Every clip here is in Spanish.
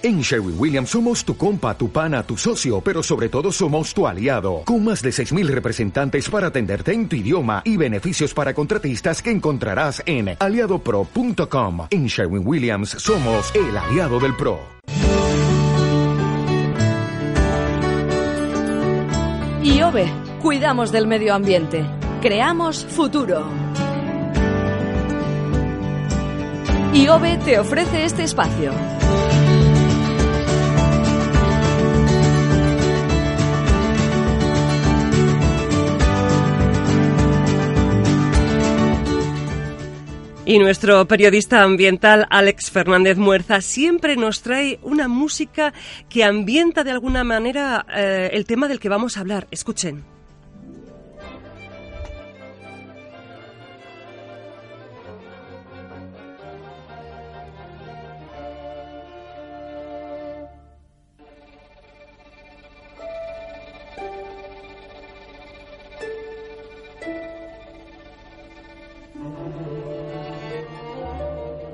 En Sherwin Williams somos tu compa, tu pana, tu socio, pero sobre todo somos tu aliado, con más de 6.000 representantes para atenderte en tu idioma y beneficios para contratistas que encontrarás en aliadopro.com. En Sherwin Williams somos el aliado del PRO. IOVE, cuidamos del medio ambiente, creamos futuro. IOVE te ofrece este espacio. Y nuestro periodista ambiental Alex Fernández Muerza siempre nos trae una música que ambienta de alguna manera eh, el tema del que vamos a hablar. Escuchen.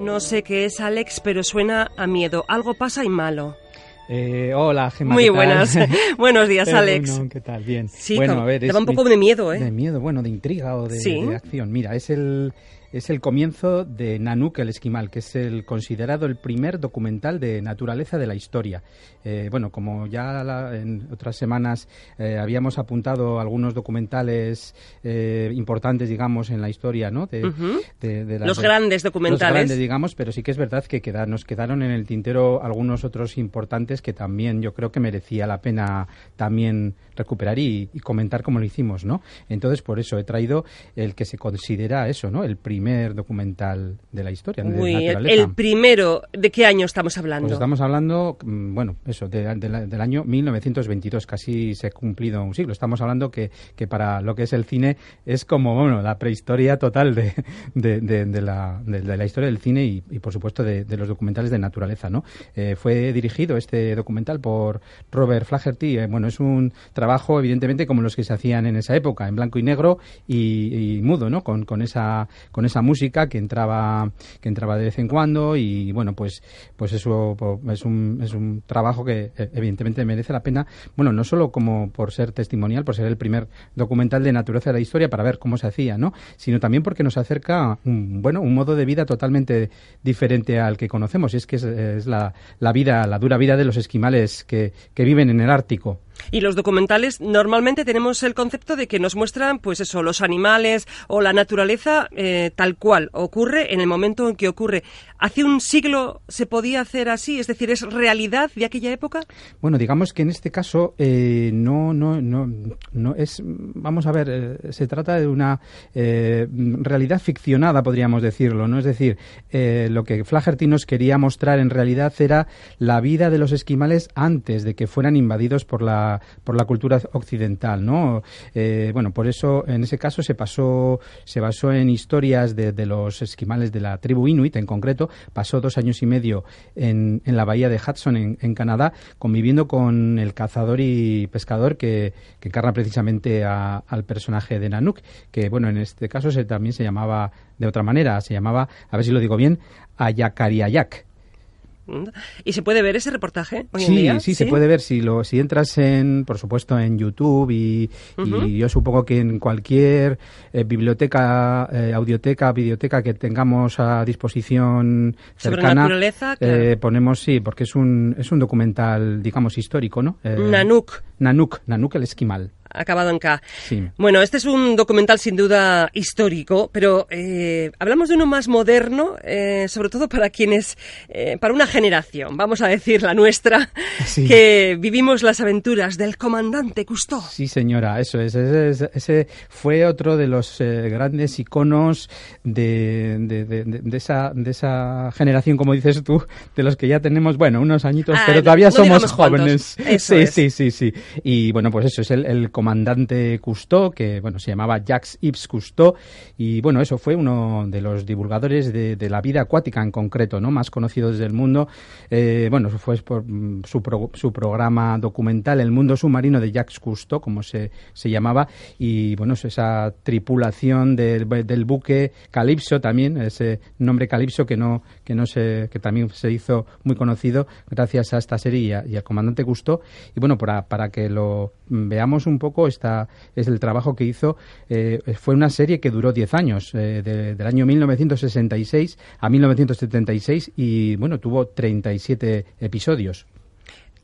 No sé qué es Alex, pero suena a miedo. Algo pasa y malo. Eh, hola, Gemma. Muy ¿qué tal? buenas. Buenos días, Alex. bueno, ¿Qué tal? Bien. Sí, bueno, a ver, te es un poco de miedo, ¿eh? De miedo, bueno, de intriga o de, Sí. de acción. Mira, es el, es el comienzo de Nanook el Esquimal, que es el considerado el primer documental de naturaleza de la historia. Eh, bueno, como ya la- en otras semanas eh, habíamos apuntado algunos documentales eh, importantes, digamos, en la historia, ¿no? De, Ujú. de- de la- Los grandes documentales. Los grandes, digamos, pero sí que es verdad que queda- nos quedaron en el tintero algunos otros importantes que también yo creo que merecía la pena también recuperar y, y comentar como lo hicimos, ¿no? Entonces, por eso he traído el que se considera eso, ¿no? El primer documental de la historia de Uy, el, naturaleza. el primero, ¿de qué año estamos hablando? Pues estamos hablando, mm, bueno, eso, de- de la- del año 1922, casi se ha cumplido un siglo. Estamos hablando que, que para lo que es el cine es como, bueno, la prehistoria total de, de, de- de la, de- de la historia del cine y, y, por supuesto, de, de los documentales de naturaleza, ¿no? Eh, fue dirigido este documental por Robert Flaherty. eh, bueno, es un trabajo, evidentemente, como los que se hacían en esa época, en blanco y negro y, y mudo, ¿no? Con, con esa, con esa música que entraba, que entraba de vez en cuando y, bueno, pues, pues eso es un, es un trabajo que eh, evidentemente merece la pena, bueno, no solo como por ser testimonial, por ser el primer documental de naturaleza de la historia para ver cómo se hacía, ¿no? Sino también porque nos acerca un, bueno, un modo de vida totalmente diferente al que conocemos y es que es, es la, la vida, la dura vida de los esquimales que, que viven en el Ártico. Y los documentales normalmente tenemos el concepto de que nos muestran, pues eso, los animales o la naturaleza eh, tal cual ocurre en el momento en que ocurre. ¿Hace un siglo se podía hacer así? Es decir, ¿es realidad de aquella época? Bueno, digamos que en este caso eh, no, no, no, no es, vamos a ver, eh, se trata de una eh, realidad ficcionada, podríamos decirlo, ¿no? Es decir, eh, lo que Flaherty nos quería mostrar en realidad era la vida de los esquimales antes de que fueran invadidos por la, por la cultura occidental, ¿no? Eh, bueno, por eso en ese caso se pasó, se basó en historias de, de los esquimales de la tribu Inuit en concreto, pasó dos años y medio en, en la bahía de Hudson, en, Canadá, conviviendo con el cazador y pescador que, que encarna precisamente a- al personaje de Nanook, que bueno, en este caso se, también se llamaba de otra manera, se llamaba, a ver si lo digo bien, Ayakariayak. ¿Y se puede ver ese reportaje hoy en Sí, día? sí, se puede ver si lo si entras en, por supuesto, en YouTube y, yo supongo que en cualquier eh, biblioteca, eh, audioteca, videoteca que tengamos a disposición Sobre cercana, naturaleza, claro. eh, ponemos sí, porque es un es un documental, digamos, histórico, ¿no? Eh, Nanook, Nanook, Nanook el esquimal. Acabado en K. Sí. Bueno, este es un documental sin duda histórico, pero eh, hablamos de uno más moderno, eh, sobre todo para quienes, eh, para una generación, vamos a decir la nuestra, Sí. que vivimos las aventuras del comandante Cousteau. Sí, señora, eso es. Ese, ese- fue otro de los eh, grandes iconos de, de- de- de- esa, de esa generación, como dices tú, de los que ya tenemos, bueno, unos añitos, Ah, pero todavía no somos jóvenes. Eso sí, es. sí, sí, sí. Y bueno, pues eso es el, el comandante Cousteau, que bueno, se llamaba Jacques Yves Cousteau, y bueno, eso fue uno de los divulgadores de, la vida acuática en concreto, ¿no? Más conocidos del mundo. Eh, bueno, fue por mm, su, su programa documental El mundo submarino de Jacques Cousteau, como se, se llamaba, y bueno, esa tripulación del, del buque Calipso también, ese nombre Calipso que no, que no se, que también se hizo muy conocido gracias a esta serie y, al comandante Gusto. Y bueno, para, para que lo veamos un poco, esta es el trabajo que hizo. Eh, fue una serie que duró 10 años, eh, del año 1966 a 1976, y bueno, tuvo 37 episodios.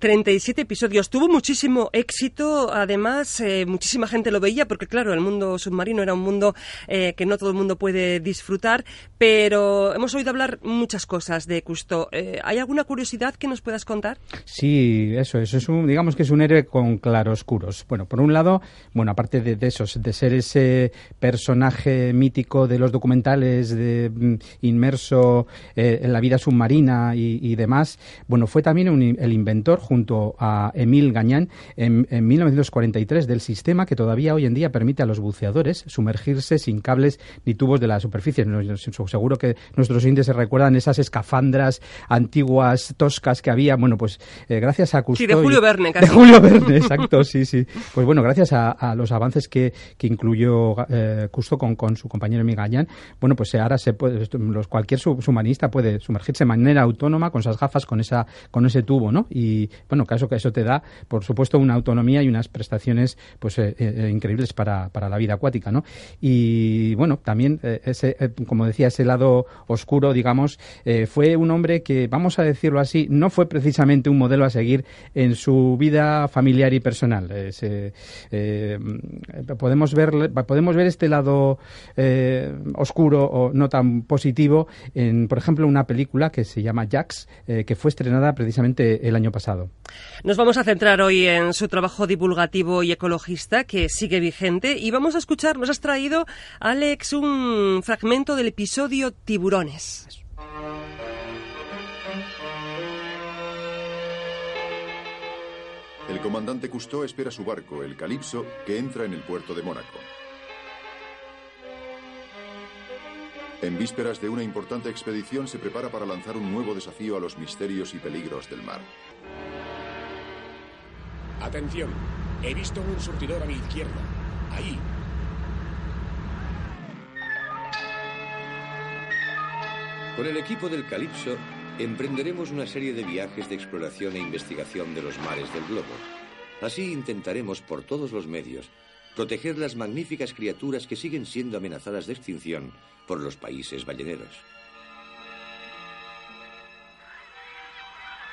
37 episodios. Tuvo muchísimo éxito, además, eh, muchísima gente lo veía, porque claro, el mundo submarino era un mundo eh, que no todo el mundo puede disfrutar, pero hemos oído hablar muchas cosas de Cousteau. Eh, ¿Hay alguna curiosidad que nos puedas contar? Sí, eso, eso es un, digamos que es un héroe con claroscuros. Bueno, por un lado, bueno, aparte de, esos, de ser ese personaje mítico de los documentales, de, mm, inmerso en la vida submarina y, demás, bueno, fue también el inventor junto a Emil Gañán en, 1943 del sistema que todavía hoy en día permite a los buceadores sumergirse sin cables ni tubos de la superficie. Seguro que nuestros índices se recuerdan esas escafandras antiguas, toscas que había. Bueno, pues eh, gracias a Cousteau... Sí, de Julio Verne, De Julio Verne, exacto, sí, sí. Pues bueno, gracias a, los avances que, que incluyó eh, con, con, su compañero Emil Gañán, bueno, pues ahora se puede, los, cualquier submarinista puede sumergirse de manera autónoma con esas gafas, con, esa, con ese tubo, ¿no? Y, bueno, caso que eso te da, por supuesto, una autonomía y unas prestaciones pues eh, eh, increíbles para, para, la vida acuática, ¿no? Y bueno, también eh, ese, como decía, ese lado oscuro, digamos, fue un hombre que, vamos a decirlo así, no fue precisamente un modelo a seguir en su vida familiar y personal. podemos ver podemos ver este lado oscuro o no tan positivo en, por ejemplo, una película que se llama Jax, que fue estrenada precisamente el año pasado. Nos vamos a centrar hoy en su trabajo divulgativo y ecologista, que sigue vigente, y vamos a escuchar, nos has traído, Alex, un fragmento del episodio Tiburones. El comandante Cousteau espera su barco, el Calipso, que entra en el puerto de Mónaco. En vísperas de una importante expedición se prepara para lanzar un nuevo desafío a los misterios y peligros del mar. Atención, he visto un surtidor a mi izquierda. Ahí. Con el equipo del Calipso emprenderemos una serie de viajes de exploración e investigación de los mares del globo. Así intentaremos por todos los medios proteger las magníficas criaturas que siguen siendo amenazadas de extinción por los países balleneros.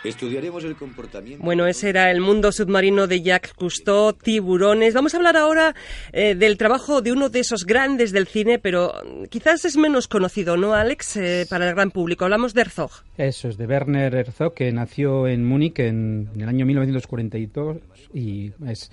Estudiaremos el comportamiento. Bueno, ese era el mundo submarino de Jacques Cousteau, tiburones. Vamos a hablar ahora eh, del trabajo de uno de esos grandes del cine, pero quizás es menos conocido, ¿no, Alex? Eh, para el gran público. Hablamos de Herzog. Eso es, de Werner Herzog, que nació en Múnich en, el año 1942 y es,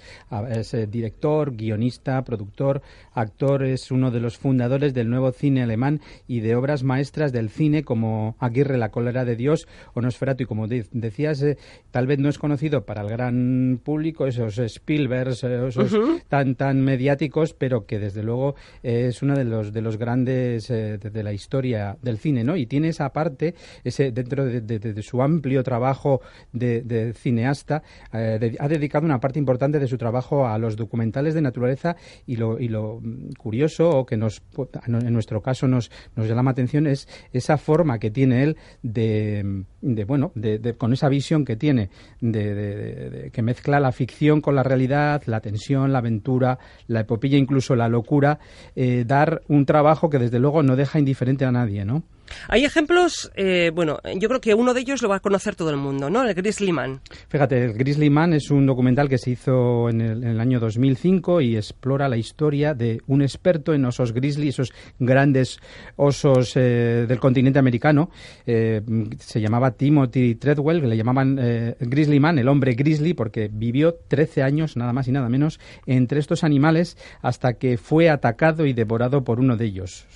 es eh, director, guionista, productor, actor. Es uno de los fundadores del nuevo cine alemán y de obras maestras del cine como Aguirre, la cólera de Dios o Nosferatu y como decías, eh, tal vez no es conocido para el gran público, esos Spielberg, eh, esos tan tan mediáticos, pero que desde luego es uno de los de los grandes eh, de, la historia del cine, ¿no? Y tiene esa parte, ese dentro de, su amplio trabajo de, cineasta, ha dedicado una parte importante de su trabajo a los documentales de naturaleza y lo, y lo curioso o que nos en nuestro caso nos nos llama atención es esa forma que tiene él de, bueno de, con esa visión que tiene de, que mezcla la ficción con la realidad, la tensión, la aventura, la epopilla, incluso la locura, eh, dar un trabajo que desde luego no deja indiferente a nadie, ¿no? Hay ejemplos, eh, bueno, yo creo que uno de ellos lo va a conocer todo el mundo, ¿no? El Grizzly Man. Fíjate, el Grizzly Man es un documental que se hizo en el, año 2005 y explora la historia de un experto en osos grizzly, esos grandes osos eh, del continente americano. Eh, se llamaba Timothy Treadwell, le llamaban Grizzly Man, el hombre grizzly, porque vivió 13 años, nada más y nada menos, entre estos animales hasta que fue atacado y devorado por uno de ellos.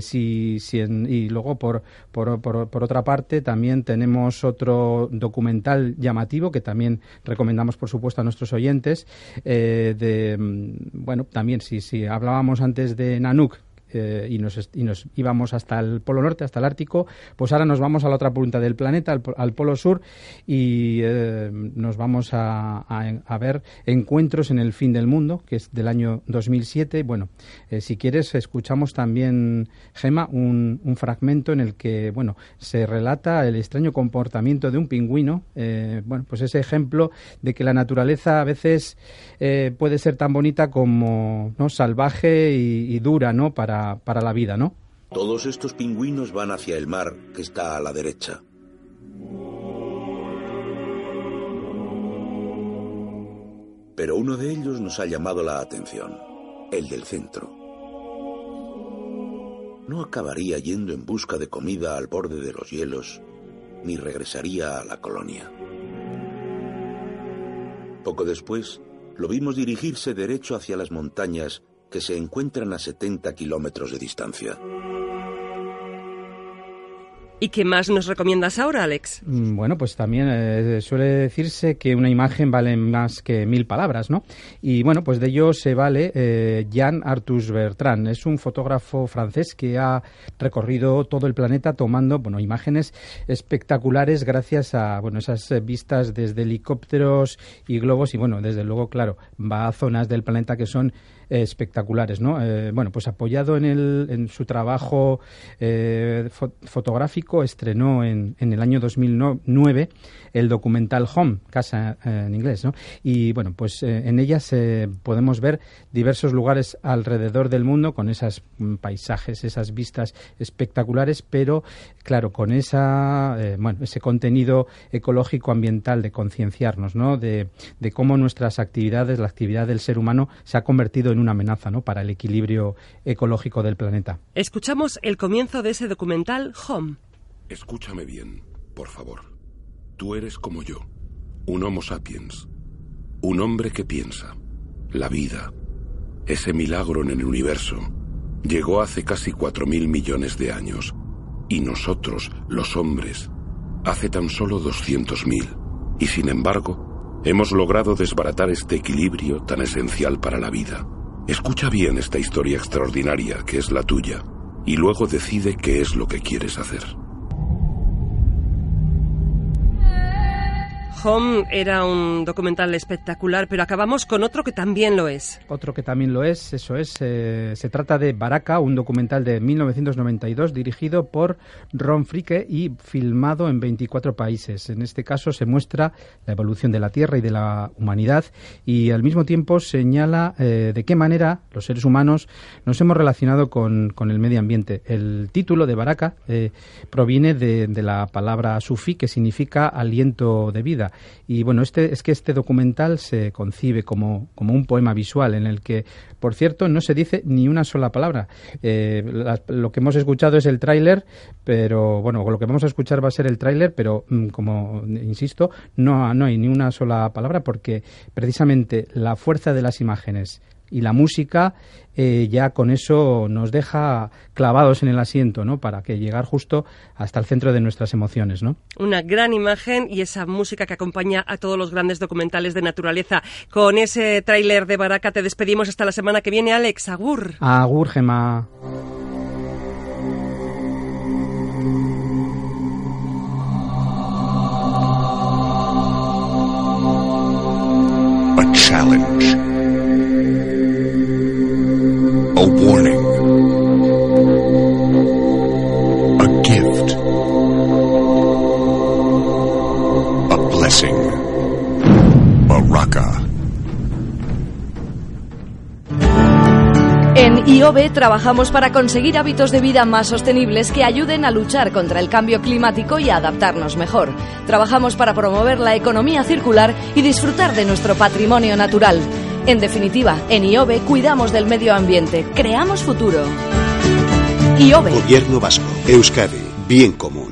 si y, luego, por, por, por, otra parte, también tenemos otro documental llamativo que también recomendamos, por supuesto, a nuestros oyentes. Eh, de, mm, bueno, también, si, si hablábamos antes de Nanook, eh, y, nos, y, nos, íbamos hasta el Polo Norte, hasta el Ártico, pues ahora nos vamos a la otra punta del planeta, al, Polo Sur, y eh, nos vamos a, a, ver encuentros en el fin del mundo, que es del año 2007. Bueno, eh, si quieres, escuchamos también, Gema, un, un, fragmento en el que, bueno, se relata el extraño comportamiento de un pingüino. bueno, pues ese ejemplo de que la naturaleza a veces puede ser tan bonita como ¿no? salvaje y, y dura, ¿no? Para para, la vida, ¿no? Todos estos pingüinos van hacia el mar, que está a la derecha. Pero uno de ellos nos ha llamado la atención, el del centro. No acabaría yendo en busca de comida al borde de los hielos, ni regresaría a la colonia. Poco después, lo vimos dirigirse derecho hacia las montañas que se encuentran a 70 kilómetros de distancia. ¿Y qué más nos recomiendas ahora, Alex? Mm, bueno, pues también eh, suele decirse que una imagen vale más que mil palabras, ¿no? Y bueno, pues de ello se vale eh, Jean Arthus Bertrand. Es un fotógrafo francés que ha recorrido todo el planeta tomando, bueno, imágenes espectaculares gracias a, bueno, esas vistas desde helicópteros y globos y, bueno, desde luego, claro, va a zonas del planeta que son espectaculares, ¿no? Eh, bueno, pues apoyado en, el, en su trabajo eh, fotográfico, estrenó en, en, el año 2009 el documental Home, Casa eh, en inglés, ¿no? Y bueno, pues en ellas podemos ver diversos lugares alrededor del mundo con esos mm, paisajes, esas vistas espectaculares, pero claro, con esa, bueno, ese contenido ecológico ambiental de concienciarnos, ¿no? De, de cómo nuestras actividades, la actividad del ser humano se ha convertido en en una amenaza ¿no? para el equilibrio ecológico del planeta. Escuchamos el comienzo de ese documental Home. Escúchame bien, por favor. Tú eres como yo, un Homo sapiens, un hombre que piensa. La vida, ese milagro en el universo, llegó hace casi cuatro mil millones de años y nosotros, los hombres, hace tan solo doscientos mil. Y sin embargo, hemos logrado desbaratar este equilibrio tan esencial para la vida. Escucha bien esta historia extraordinaria que es la tuya y luego decide qué es lo que quieres hacer. Home era un documental espectacular, pero acabamos con otro que también lo es. Otro que también lo es, eso es. Eh, se trata de Baraka, un documental de 1992 dirigido por Ron Fricke y filmado en 24 países. En este caso se muestra la evolución de la Tierra y de la humanidad y al mismo tiempo señala eh, de qué manera los seres humanos nos hemos relacionado con, el medio ambiente. El título de Baraka eh, proviene de, de la palabra sufí que significa aliento de vida y bueno, este, es que este documental se concibe como, como un poema visual en el que, por cierto, no se dice ni una sola palabra. Eh, lo que hemos escuchado es el tráiler, pero bueno, lo que vamos a escuchar va a ser el tráiler, pero mm, como insisto, no, no hay ni una sola palabra porque precisamente la fuerza de las imágenes y la música eh, ya con eso nos deja clavados en el asiento, ¿no? Para que llegar justo hasta el centro de nuestras emociones, ¿no? Una gran imagen y esa música que acompaña a todos los grandes documentales de naturaleza. Con ese tráiler de Baraka te despedimos hasta la semana que viene, Alex. Agur. Agur, Gemma. A challenge. Baraka. En IOB trabajamos para conseguir hábitos de vida más sostenibles que ayuden a luchar contra el cambio climático y a adaptarnos mejor. Trabajamos para promover la economía circular y disfrutar de nuestro patrimonio natural. En definitiva, en IOBE cuidamos del medio ambiente, creamos futuro. IOBE. Gobierno Vasco, Euskadi, bien común.